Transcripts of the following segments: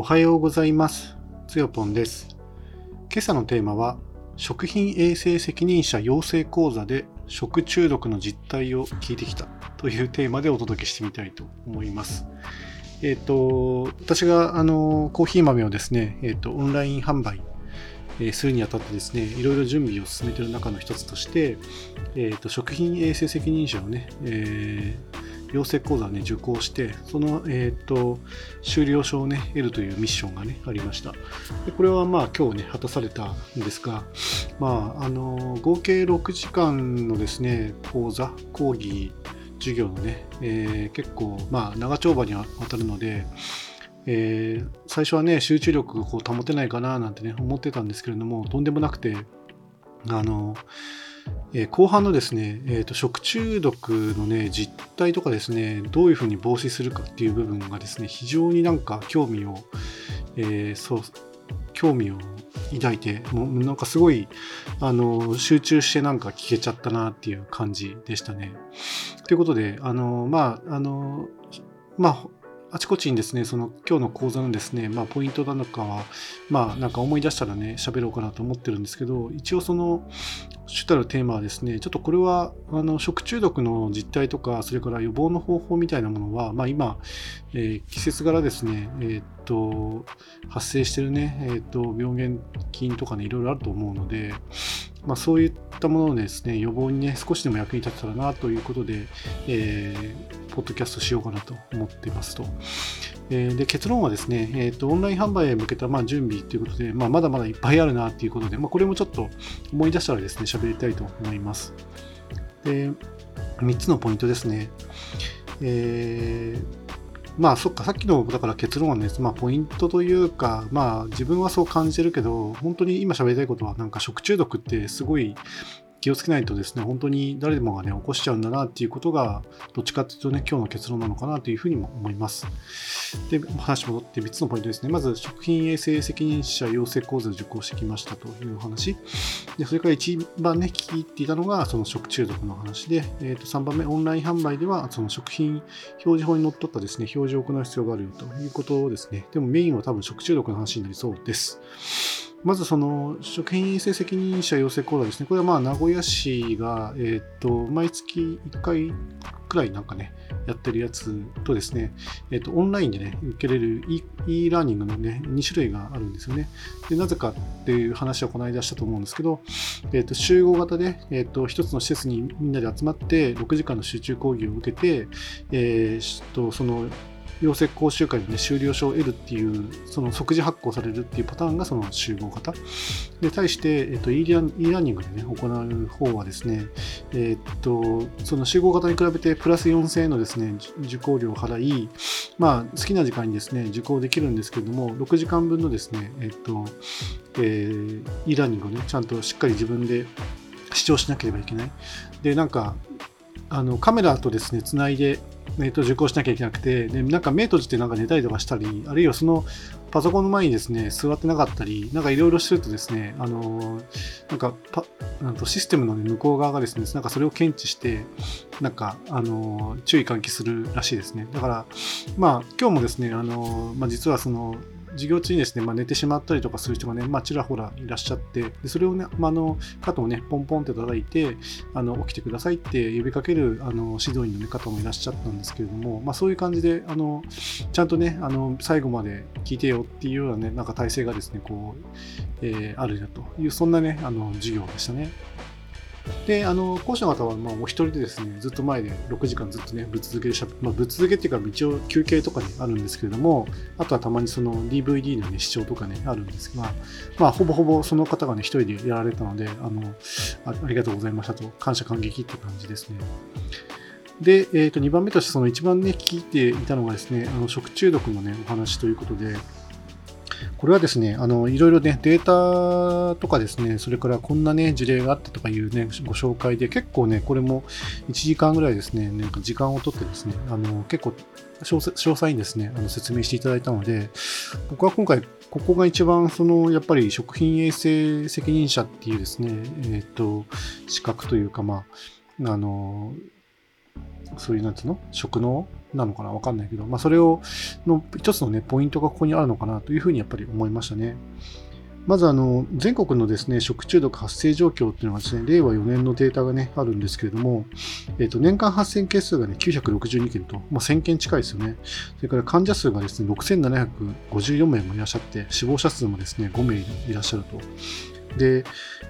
おはようございます。つよぽんです。今朝のテーマは、食品衛生責任者養成講座で食中毒の実態を聞いてきたというテーマでお届けしてみたいと思います。えっ、と、私があのコーヒー豆をですね、えっ、と、オンライン販売えするにあたってですね、いろいろ準備を進めている中の一つとして、えー、と食品衛生責任者をね、えー養成講座をね、受講して、その、えー、と修了証をね、得るというミッションがね、ありました。でこれはまあ今日ね、果たされたんですが、まあ、あの合計6時間のですね、講座、講義、授業のね、えー結構、まあ、長丁場にわたるので、えー最初はね集中力を保てないかななんてね思ってたんですけれどもとんでもなくてあの、えー後半のですね、えーと食中毒のね実態とかですねどういうふうに防止するかっていう部分がですね非常になんか興味を、えーそう興味を抱いてもうなんかすごいあの集中してなんか聞けちゃったなっていう感じでしたね。ということであのまああのまああちこちにですね、その今日の講座のですね、まあ、ポイントなのかは、まあ、なんか思い出したらね、喋ろうかなと思ってるんですけど、一応その主たるテーマはですね、ちょっとこれは、あの、食中毒の実態とか、それから予防の方法みたいなものは、まあ今、えー季節柄ですね、えーっと、発生してるね、えーっと、病原菌とかね、いろいろあると思うので、まあそういったものをですね、予防にね、少しでも役に立てたらなということで、えーポッドキャストしようかなと思っていますと。えーで結論はですね、えーと、オンライン販売へ向けたまあ準備ということで、まあ、まだまだいっぱいあるなということで、まあ、これもちょっと思い出したらですね、喋りたいと思います。で、3つのポイントですね。えーまあそっか、さっきのだから結論はね、まあポイントというか、まあ自分はそう感じてるけど、本当に今喋りたいことはなんか食中毒ってすごい気をつけないとですね、本当に誰でもがね、起こしちゃうんだなっていうことが、どっちかっていうとね、今日の結論なのかなというふうにも思います。で、話戻って3つのポイントですね。まず、食品衛生責任者養成講座を受講してきましたという話。で、それから一番ね、聞いていたのが、その食中毒の話で、えー、と3番目、オンライン販売では、その食品表示法にのっとったですね、表示を行う必要があるよということですね。でもメインは多分食中毒の話になりそうです。まずその食品衛生責任者養成講座ですね。これはまあ名古屋市が、えっ、と、毎月1回くらいなんかね、やってるやつとですね、えっ、と、オンラインでね、受けれる e, e ラーニングのね、2種類があるんですよね。で、なぜかっていう話はこの間したと思うんですけど、えっ、と、集合型で、えっ、と、一つの施設にみんなで集まって、6時間の集中講義を受けて、えーと、その、養成講習会で、ね、修了証を得るっていう、その即時発行されるっていうパターンがその集合型。で、対して、えっと、e ラ e ラーニングでね、行う方はですね、えっと、その集合型に比べてプラス4000円のですね、受講料を払い、まあ、好きな時間にですね、受講できるんですけれども、6時間分のですね、えっと、えー e ラーニングをね、ちゃんとしっかり自分で視聴しなければいけない。で、なんか、あのカメラとですね、つないで、えー、と受講しなきゃいけなくて、でなんか目閉じてなんか寝たりとかしたり、あるいはそのパソコンの前にですね、座ってなかったり、なんかいろいろしてるとですね、あのーなんかパなんとシステムの、ね、向こう側がですね、なんかそれを検知して、なんか、あのー注意喚起するらしいですね。だから、まあ、今日もですね、あのーまあ、実はその、授業中にですね、まあ、寝てしまったりとかする人がね、まあ、ちらほらいらっしゃって、でそれをね、まあ、の肩をね、ポンポンって叩いて、あの起きてくださいって呼びかけるあの指導員の、ね、方もいらっしゃったんですけれども、まあ、そういう感じで、あのちゃんとね、あの最後まで聞いてよっていうようなね、なんか体制がですね、こう、えーあるよという、そんなね、あの授業でしたね。で、あの、講師の方は、まあ、お一人でですね、ずっと前で6時間ずっとね、ぶっ続けでしゃべ、まあ、ぶっ続けっていうか、一応休憩とかにあるんですけれども、あとはたまにその DVD のね、視聴とかね、あるんですが、まあ、ほぼほぼその方がね、一人でやられたので、あの、あありがとうございましたと、感謝感激って感じですね。で、えー、と2番目として、その一番ね、聞いていたのがですね、あの食中毒のね、お話ということで、これはですね、あの、いろいろね、データとかですね、それからこんなね、事例があってとかいうね、ご紹介で、結構ね、これも1時間ぐらいですね、なんか時間をとってですね、あの、結構詳細にですね、あの説明していただいたので、僕は今回、ここが一番、その、やっぱり食品衛生責任者っていうですね、えっ、と、資格というか、まあ、あの、そういうなんつうの？職能なのかな？わかんないけど、まあ、それをの一つのね、ポイントがここにあるのかなというふうにやっぱり思いましたね。まずあの全国のですね食中毒発生状況っていうのがですね令和4年のデータがねあるんですけれども、えー、と年間発生件数がね962件と、まあ、1000件近いですよね。それから患者数がですね6754名もいらっしゃって死亡者数もですね5名いらっしゃると。で、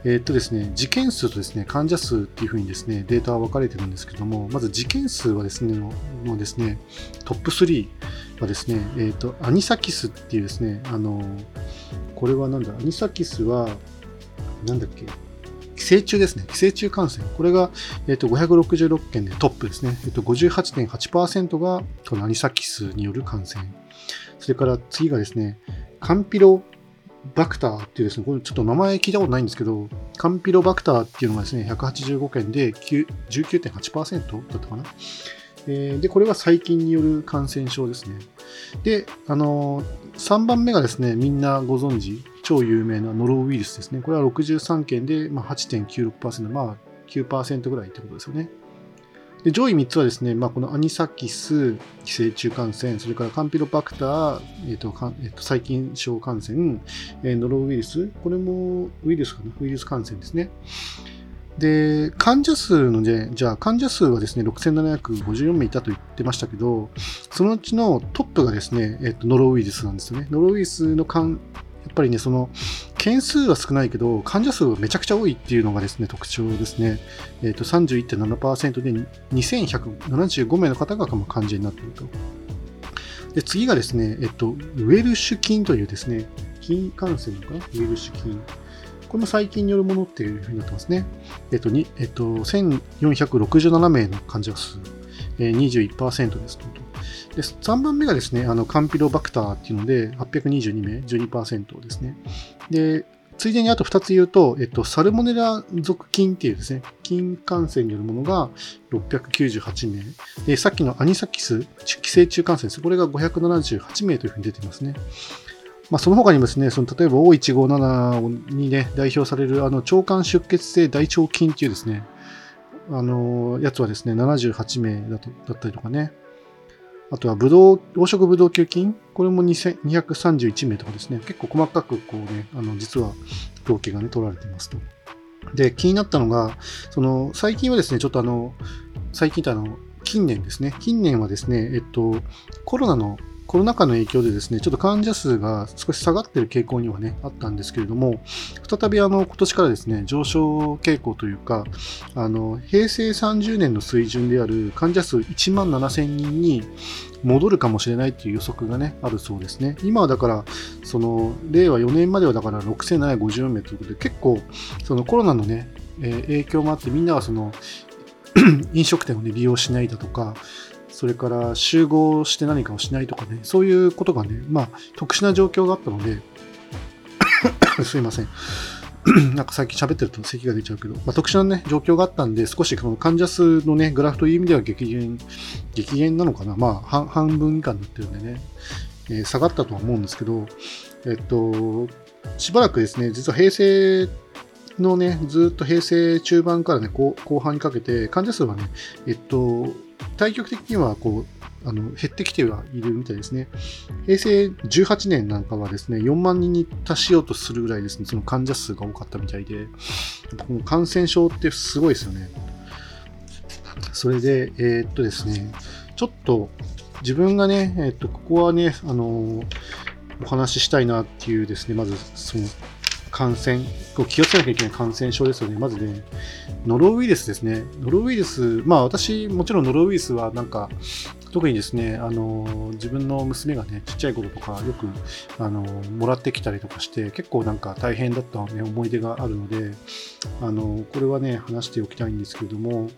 えー、っとですね、事件数とですね、患者数っていうふうにですね、データは分かれてるんですけども、まず事件数はですね、のですね、トップ3はですね、えー、っと、アニサキスっていうですね、あの、これはなんだ、アニサキスは、なんだっけ、寄生虫ですね。寄生虫感染。これが、えっと、566件でトップですね。えっと、58.8%がこのアニサキスによる感染。それから次がですね、カンピロバクターっていうですね、これちょっと名前聞いたことないんですけど、カンピロバクターっていうのがですね、185件で19.8%だったかな。で、これは細菌による感染症ですね。で、あのー、3番目がですね、みんなご存知、超有名なノロウイルスですね。これは63件で、まあ、8.96%、まあ9%ぐらいってことですよね。で上位3つはですね、まあ、このアニサキス、寄生虫感染、それからカンピロバクター、えーとえー、と細菌症感染、えー、ノロウイルス、これもウイルスかな、ウイルス感染ですね。で、患者数のね、じゃあ患者数はですね、6754名いたと言ってましたけど、そのうちのトップがですね、えっ、ー、と、ノロウイルスなんですよね。ノロウイルスの患やっぱりね、その、件数は少ないけど、患者数はめちゃくちゃ多いっていうのがですね、特徴ですね。えっ、ー、と、31.7%で2175名の方が患者になっていると。で、次がですね、えっ、と、ウェルシュ菌というですね、菌感染のかなウェルシュ菌。これも細菌によるものっていうふうになってますね。えっと、にえっと、1467名の患者数、えー、21%ですと。で3番目がですね、あのカンピロバクターっていうので、822名、12%ですね。で、ついでにあと2つ言うと、えっと、サルモネラ属菌っていうですね、菌感染によるものが698名。で、さっきのアニサキス、寄生虫感染です。これが578名というふうに出てますね。まあ、その他にもですね、その例えば O157 にね、代表されるあの腸管出血性大腸菌っていうですね、あのやつはですね、78名だとだったりとかね、あとは、ブドウ、黄色ブドウ球菌これも231名とかですね。結構細かく、こうね、あの、実は統計がね、取られていますと。で、気になったのが、その、最近はですね、ちょっとあの、最近ってあの、近年ですね。近年はですね、えっと、コロナのコロナ禍の影響でですね、ちょっと患者数が少し下がっている傾向にはね、あったんですけれども、再びあの、今年からですね、上昇傾向というか、あの、平成30年の水準である患者数1万7000人に戻るかもしれないという予測がね、あるそうですね。今はだから、その、令和4年まではだから6754名ということで、結構、そのコロナのね、えー、影響もあって、みんなはその、飲食店を、ね、利用しないだとか、それから集合して何かをしないとかね、そういうことがね、まあ、特殊な状況があったので、すいません。なんか最近喋ってると咳が出ちゃうけど、まあ、特殊なね、状況があったんで、少しこの患者数のね、グラフという意味では激減、激減なのかな、まあ、半分以下になってるんでね、えー、下がったとは思うんですけど、えっと、しばらくですね、実は平成のね、ずっと平成中盤からね、後半にかけて、患者数はね、えっと、対局的にはこうあの減ってきてはいるみたいですね。平成18年なんかはですね、4万人に達しようとするぐらいですね、その患者数が多かったみたいで、この感染症ってすごいですよね。それで、えー、っとですね、ちょっと自分がね、えー、っと、ここはね、あのお話ししたいなっていうですね、まずその感染、気をつけなきゃいけない感染症ですよね。まずね、ノロウイルスですね。ノロウイルス、まあ私、もちろんノロウイルスはなんか、特にですね、あの、自分の娘がね、ちっちゃい頃とかよく、あの、もらってきたりとかして、結構なんか大変だった、ね、思い出があるので、あの、これはね、話しておきたいんですけれども、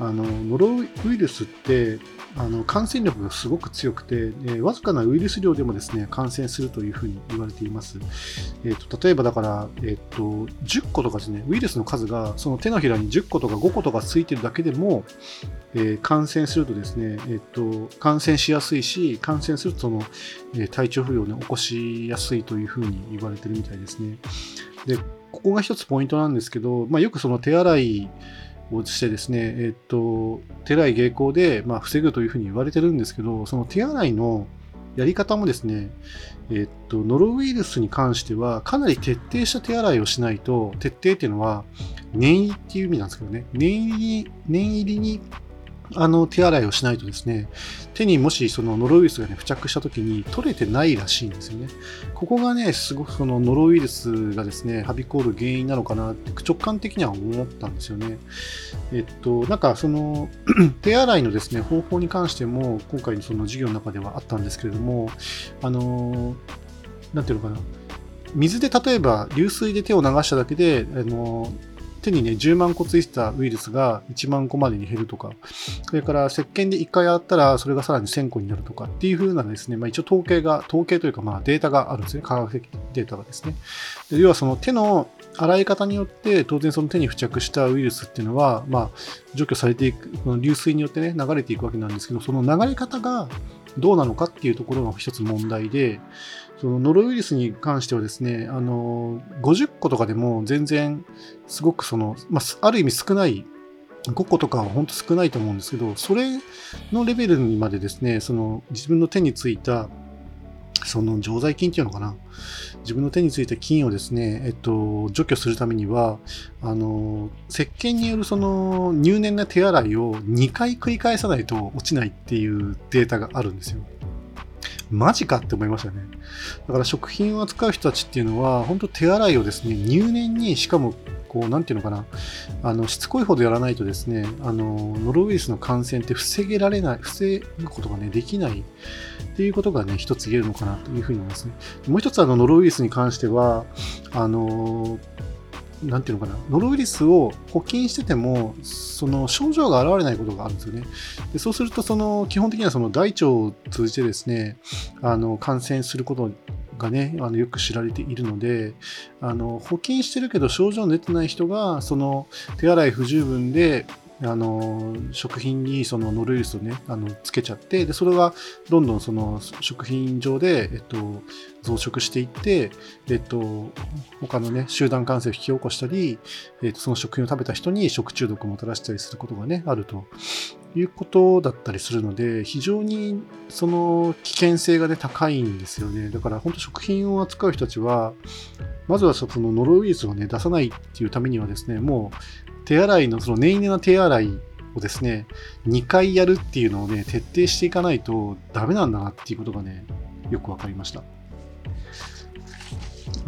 あの、ノロウイルスって、あの感染力がすごく強くて、えー、わずかなウイルス量でもですね感染するというふうに言われています。えーと、例えばだから、えーと、10個とかですね、ウイルスの数がその手のひらに10個とか5個とかついてるだけでも、えー、感染するとですね、えーと、感染しやすいし、感染するとその、え、体調不良を、ね、起こしやすいというふうに言われてるみたいですね。で、ここが一つポイントなんですけど、まあ、よくその手洗いをしてですね、えっと、手洗い芸行で、まあ、防ぐというふうに言われてるんですけど、その手洗いのやり方もですね、えっと、ノロウイルスに関しては、かなり徹底した手洗いをしないと、徹底っていうのは、念入りっていう意味なんですけどね、念入り念入りにあの手洗いをしないとですね、手にもしそのノロウイルスが、ね、付着した時に取れてないらしいんですよね。ここがね、すごくそのノロウイルスがですね、はびこる原因なのかなって直感的には思ったんですよね。えっと、なんかその 手洗いのですね、方法に関しても今回のその授業の中ではあったんですけれども、あの、なんていうのかな。水で例えば流水で手を流しただけで、あの手にね、10万個ついてたウイルスが1万個までに減るとか、それから石鹸で1回やったら、それがさらに1000個になるとかっていう風なですね、まあ一応統計が、統計というかまあデータがあるんですね。科学的データがですね。で要はその手の洗い方によって当然その手に付着したウイルスっていうのは、まあ、除去されていく、この流水によってね、流れていくわけなんですけど、その流れ方がどうなのかっていうところが一つ問題で、そのノロウイルスに関してはですね、あの、50個とかでも全然すごくその、まあ、ある意味少ない5個とかは本当少ないと思うんですけど、それのレベルにまでですね、その自分の手についた、その常在菌っていうのかな。自分の手についた菌をですね、えっと、除去するためには、あの、石鹸によるその入念な手洗いを2回繰り返さないと落ちないっていうデータがあるんですよ。マジかって思いましたね。だから食品を扱う人たちっていうのは、本当手洗いをですね、入念に、しかも、こう、なんていうのかな、あの、しつこいほどやらないとですね、あの、ノロウイルスの感染って防げられない、防ぐことがね、できないっていうことがね、一つ言えるのかなというふうに思いますね。もう一つ、あの、ノロウイルスに関しては、あの、なんていうのかな、ノロウイルスを補菌してても、その症状が現れないことがあるんですよね。でそうすると、その基本的にはその大腸を通じてですね、あの感染することがね、あのよく知られているので、あの補菌してるけど症状出てない人が、その手洗い不十分であの食品にそのノロウイルスをねあのつけちゃってでそれがどんどんその食品上で、えっと、増殖していって、えっと、他のね集団感染を引き起こしたり、えっと、その食品を食べた人に食中毒をもたらしたりすることがねあるということだったりするので非常にその危険性がね高いんですよね。だから本当食品を扱う人たちはまずはそのノロウイルスをね出さないっていうためにはですねもう手洗いの、その念入りな手洗いをですね、2回やるっていうのをね、徹底していかないとダメなんだなっていうことがね、よくわかりました。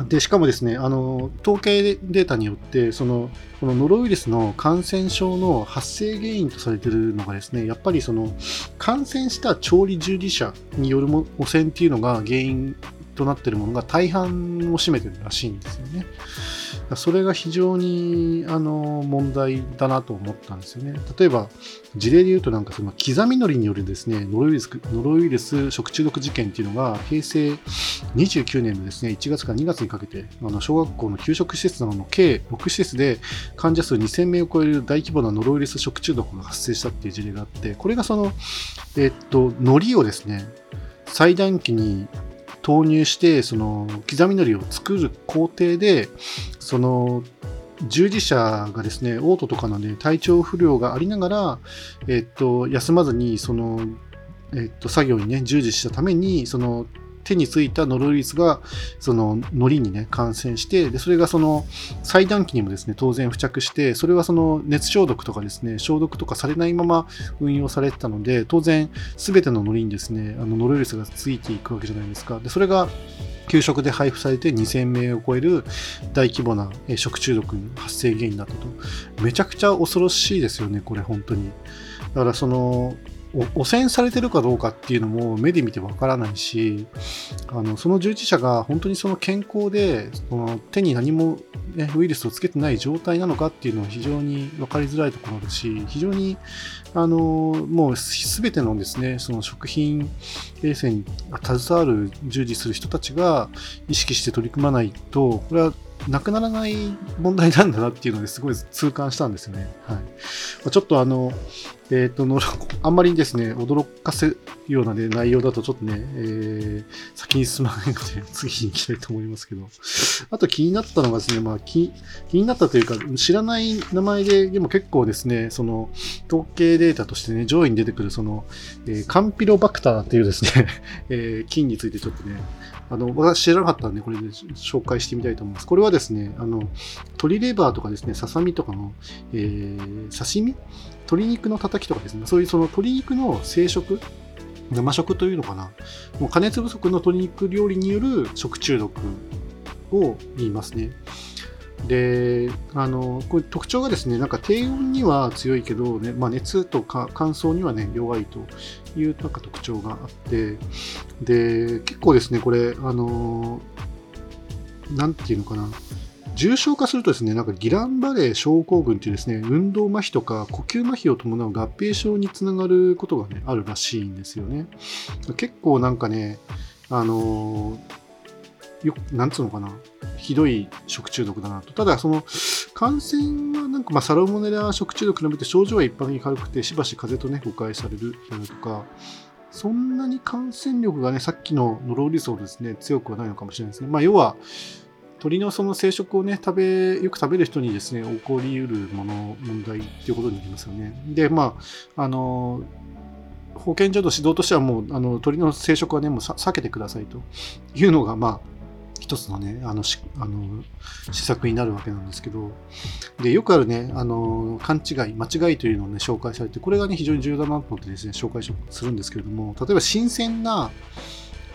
で、しかもですね、あの、統計データによって、その、このノロウイルスの感染症の発生原因とされてるのがですね、やっぱりその、感染した調理従事者による汚染っていうのが原因となっているものが大半を占めてるらしいんですよね。それが非常にあの問題だなと思ったんですよね。例えば、事例で言うと、なんかその刻みのりによるですね、ノロウイルスノロウイルス食中毒事件っていうのが、平成29年のですね、1月から2月にかけて、あの小学校の給食施設などの計6施設で患者数2000名を超える大規模なノロウイルス食中毒が発生したっていう事例があって、これがその、えっと、海苔をですね、最短期に投入して、その刻みのりを作る工程で、その従事者がですね、嘔吐とかのね、体調不良がありながら、えっと、休まずに、その、えっと、作業にね、従事したために、その、手についたノロウイルスがその糊にね感染してでそれがその裁断機にもですね当然付着してそれはその熱消毒とかですね消毒とかされないまま運用されてたので当然全ての糊にですねあのノロウイルスがついていくわけじゃないですか。でそれが給食で配布されて2000名を超える大規模な食中毒の発生原因だったと。めちゃくちゃ恐ろしいですよねこれ本当に。だからその汚染されてるかどうかっていうのも目で見てわからないしあのその従事者が本当にその健康でその手に何も、ね、ウイルスをつけてない状態なのかっていうのは非常に分かりづらいところだし非常にあのもう全てのですねその食品衛生に携わる従事する人たちが意識して取り組まないとこれはなくならない問題なんだなっていうのですごい痛感したんですよね。はい、ちょっとあの、えっ、ー、との、あんまりですね、驚かせるような、ね、内容だとちょっとね、えー、先に進まないので、次に行きたいと思いますけど。あと気になったのがですね、まあ気、気になったというか、知らない名前で、でも結構ですね、その、統計データとしてね、上位に出てくる、その、えー、カンピロバクターっていうですね、えー、菌についてちょっとね、あの、私知らなかったんで、これで紹介してみたいと思います。これはですね、あの、鶏レバーとかですね、ささみとかの、えー、刺身鶏肉のたたきとかですね、そういうその鶏肉の生食、生食というのかな、もう加熱不足の鶏肉料理による食中毒を言いますね。で、あの、これ特徴がですね、なんか低温には強いけど、ね、まあ、熱とか乾燥にはね、弱いというなんか特徴があって、で、結構ですね、これ、あの、なんていうのかな、重症化するとですね、なんかギランバレー症候群っていうですね、運動麻痺とか呼吸麻痺を伴う合併症につながることがね、あるらしいんですよね。結構なんかね、あのよなんつうのかな、ひどい食中毒だなと。ただ、その感染はなんか、まあ、サロモネラ食中毒に比べて症状は一般的に軽くて、しばし風邪とね、誤解されるとか、そんなに感染力がね、さっきのノロウイルスほどですね、強くはないのかもしれないですね。まあ、要は、鳥のその生殖をね、食べ、よく食べる人にですね、起こりうるもの、問題っていうことになりますよね。で、まあ、あの、保健所の指導としてはもう、あの、鳥の生殖はね、もう避けてくださいと。いうのが、まあ、一つのね、あの、しあの施策になるわけなんですけど、で、よくあるね、あの、勘違い、間違いというのをね、紹介されて、これがね、非常に重要だなと思ってですね、紹介するんですけれども、例えば新鮮な、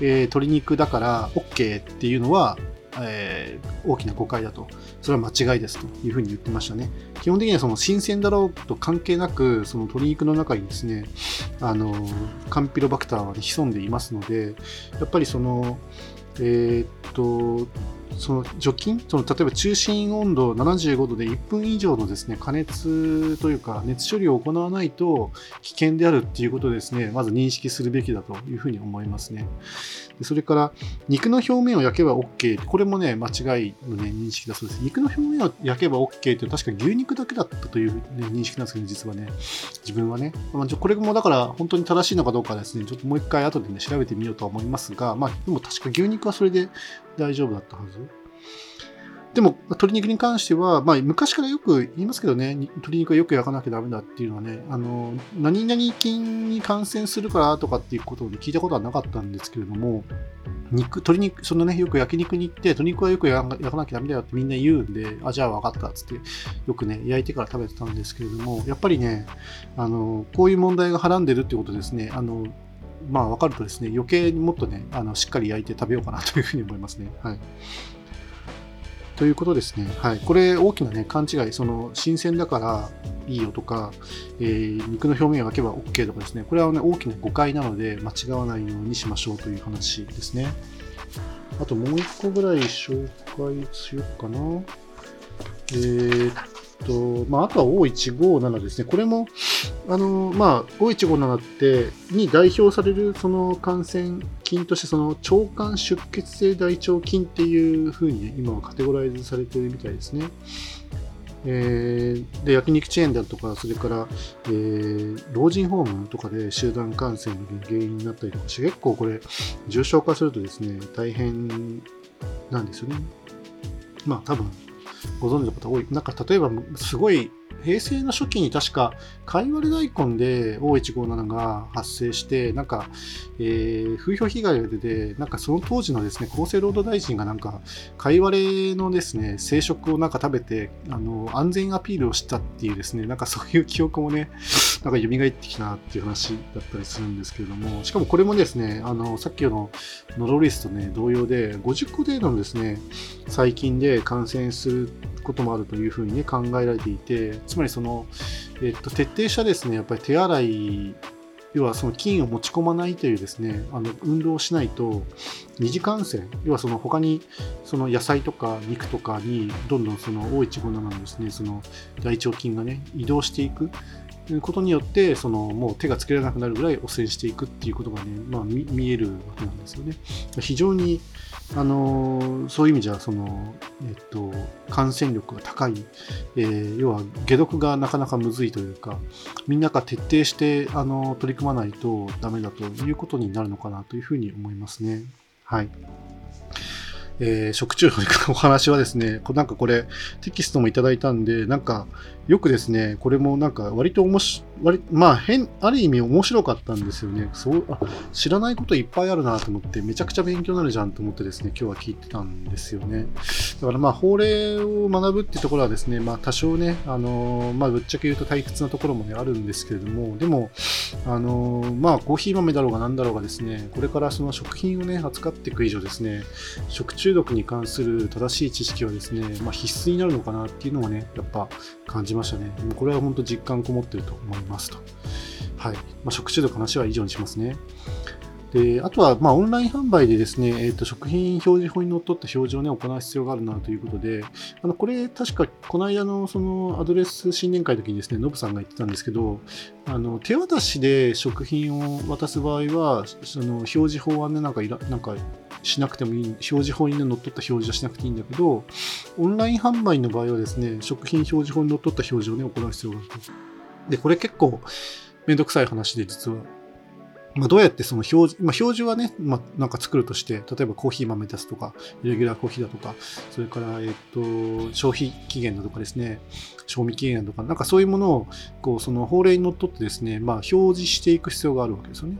えー、鶏肉だから OK っていうのは、えー、大きな誤解だと。それは間違いですというふうに言ってましたね。基本的にはその新鮮だろうと関係なく、その鶏肉の中にですね、あの、カンピロバクターは、ね、潜んでいますので、やっぱりその、えー、っと、その除菌その例えば中心温度75度で1分以上のですね加熱というか熱処理を行わないと危険であるっていうことをですねまず認識するべきだというふうに思いますねで。それから肉の表面を焼けば OK これもね間違いの、ね、認識だそうです。肉の表面を焼けば OK って確か牛肉だけだったという、ね、認識なんですけど実はね自分はね、まあ、これもだから本当に正しいのかどうかですねちょっともう一回後でね調べてみようと思いますがまあでも確か牛肉はそれで大丈夫だったはず。でも、鶏肉に関しては、まあ、昔からよく言いますけどね、鶏肉はよく焼かなきゃダメだっていうのはね、あの、何々菌に感染するからとかっていうことを、聞いたことはなかったんですけれども、肉、鶏肉、そのね、よく焼肉に行って、鶏肉はよく焼かなきゃダメだよってみんな言うんで、あ、じゃあ分かったっつって、よくね、焼いてから食べてたんですけれども、やっぱりね、あの、こういう問題がはらんでるってことですね、あの、まあ分かるとですね、余計にもっとね、あのしっかり焼いて食べようかなというふうに思いますね。はい。ということですね。はい。これ大きなね、勘違い、その新鮮だからいいよとか、えー、肉の表面を焼けば OK とかですね、これはね、大きな誤解なので間違わないようにしましょうという話ですね。あともう一個ぐらい紹介しようかな。えー、と、まあ、あとは O157 ですね。これも、あの、まあ、O157 って、に代表されるその感染菌として、その腸管出血性大腸菌っていうふうに今はカテゴライズされてるみたいですね。えー、で焼肉チェーンであるとか、それから、えー、老人ホームとかで集団感染の原因になったりとかして、結構これ、重症化するとですね、大変なんですよね。まあ多分、ご存知の方多い。なんか例えば、すごい平成の初期に確か、かいわれ大根で O157 が発生して、なんか、えー、風評被害が出て、なんかその当時のですね、厚生労働大臣がなんか、かいわれのですね、生殖をなんか食べて、あの、安全アピールをしたっていうですね、なんかそういう記憶もね、なんか蘇ってきたっていう話だったりするんですけれども、しかもこれもですね、あの、さっきのノロリスとね、同様で、50個程度のですね、細菌で感染することもあるというふうに、ね、考えられていて、つまりその、えっと、徹底したですね、やっぱり手洗い、要はその菌を持ち込まないというですね、あの運動をしないと、二次感染、要はその他にその野菜とか肉とかにどんどんその O157 のですね、その大腸菌がね、移動していく。ことによってそのもう手がつけられなくなるぐらい汚染していくっていうことがね、まあ、見えるわけなんですよね。非常にあのそういう意味じゃその、えっと、感染力が高い、えー、要は解毒がなかなかむずいというかみんなが徹底してあの取り組まないとダメだということになるのかなというふうに思いますね。はい。えー、食中毒のお話はですね、なんかこれテキストもいただいたんで、なんかよくですね、これもなんか割と面白割まあ変、ある意味面白かったんですよね。そうあ知らないこといっぱいあるなと思って、めちゃくちゃ勉強になるじゃんと思ってですね、今日は聞いてたんですよね。だからまあ、法令を学ぶっていうところはですね、まあ多少ね、あのまあぶっちゃけ言うと退屈なところもね、あるんですけれども、でも、あのまあコーヒー豆だろうが何だろうがですね、これからその食品をね、扱っていく以上ですね、食中毒に関する正しい知識はですね、まあ必須になるのかなっていうのはね、やっぱ感じましたね。もうこれは本当実感こもってると思いますと。はい。まあ、食中毒の話は以上にしますね。であとは、まあ、オンライン販売でですね、えーと、食品表示法にのっとった表示を、ね、行う必要があるなということで、あのこれ、確かこの間のそのアドレス新年会の時にですね、ノブさんが言ってたんですけど、あの手渡しで食品を渡す場合は、その表示法はね、なんかいらなんかしなくてもいい、表示法に、のっとった表示はしなくていいんだけど、オンライン販売の場合はですね、食品表示法にのっとった表示を、ね、行う必要がある。で、これ結構めんどくさい話で実は。まあ、どうやってその表示、まあ、表示はね、まあ、なんか作るとして、例えばコーヒー豆ですとか、レギュラーコーヒーだとか、それから、えっと、消費期限だとかですね、賞味期限だとか、なんかそういうものを、こう、その法令にのっとってですね、まあ、表示していく必要があるわけですよね。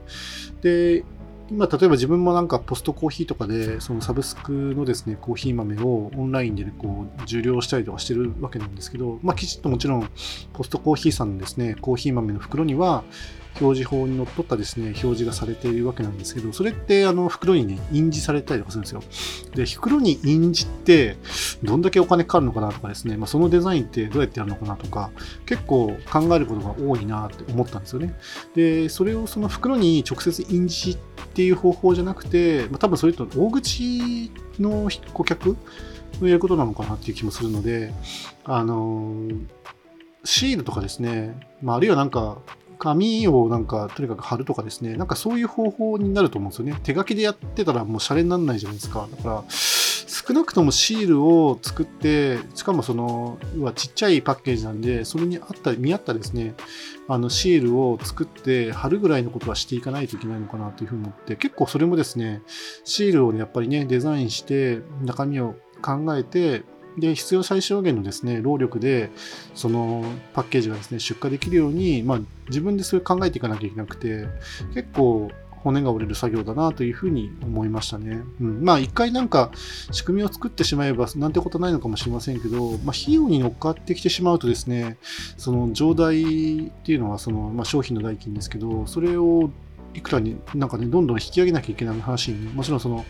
で、今、例えば自分もなんかポストコーヒーとかで、そのサブスクのですね、コーヒー豆をオンラインでこう、受領したりとかしてるわけなんですけど、まあ、きちっともちろん、ポストコーヒーさんのですね、コーヒー豆の袋には、表示法にのっとったですね、表示がされているわけなんですけど、それってあの袋にね、印字されたりとかするんですよ。で、袋に印字ってどんだけお金かかるのかなとかですね、まあ、そのデザインってどうやってやるのかなとか、結構考えることが多いなって思ったんですよね。で、それをその袋に直接印字っていう方法じゃなくて、まあ、多分それと大口の顧客のやることなのかなっていう気もするので、あのシールとかですね、まあ、あるいはなんか、紙をなんかとにかく貼るとかですね、なんかそういう方法になると思うんですよね。手書きでやってたらもうシャレにならないじゃないですか。だから、少なくともシールを作って、しかもその、要はちっちゃいパッケージなんで、それに合った、見合ったですね、あのシールを作って貼るぐらいのことはしていかないといけないのかなというふうに思って、結構それもですね、シールを、ね、やっぱりね、デザインして、中身を考えて、で、必要最小限のですね、労力で、そのパッケージがですね、出荷できるように、まあ、自分でそれ考えていかなきゃいけなくて、結構、骨が折れる作業だなというふうに思いましたね。うん、まあ一回なんか仕組みを作ってしまえばなんてことないのかもしれませんけど、まあ、費用に乗っかってきてしまうとですね、その上代っていうのはその、まあ、商品の代金ですけど、それをいくらになんかね、どんどん引き上げなきゃいけない話に、もちろんその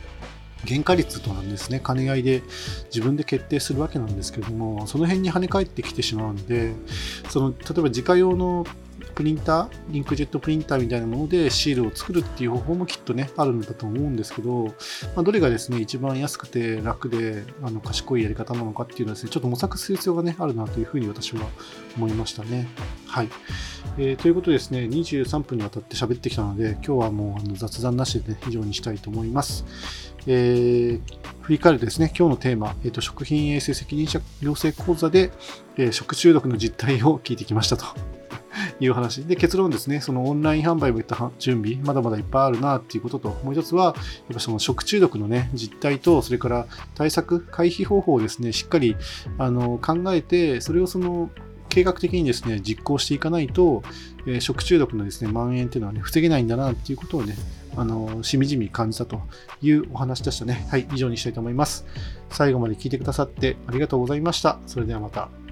原価率となんですね、兼ね合いで自分で決定するわけなんですけども、その辺に跳ね返ってきてしまうので、その例えば自家用のプリンター、インクジェットプリンターみたいなものでシールを作るっていう方法もきっとね、あるんだと思うんですけど、まあ、どれがですね、一番安くて楽であの賢いやり方なのかっていうのはですね、ちょっと模索する必要がね、あるなというふうに私は思いましたね。はい。えー、ということでですね、23分にわたって喋ってきたので、今日はもうあの雑談なしでね、以上にしたいと思います。えー、振り返るとですね、今日のテーマ、えーと、食品衛生責任者養成講座で、えー、食中毒の実態を聞いてきましたという話。で、結論ですね、そのオンライン販売もいった準備、まだまだいっぱいあるなっていうことと、もう一つは、やっぱその食中毒のね、実態と、それから対策、回避方法をですね、しっかりあの考えて、それをその計画的にですね、実行していかないと、えー、食中毒のですね、蔓延っていうのはね、防げないんだなっていうことをね、あの、しみじみ感じたというお話でしたね。はい、以上にしたいと思います。最後まで聞いてくださってありがとうございました。それではまた。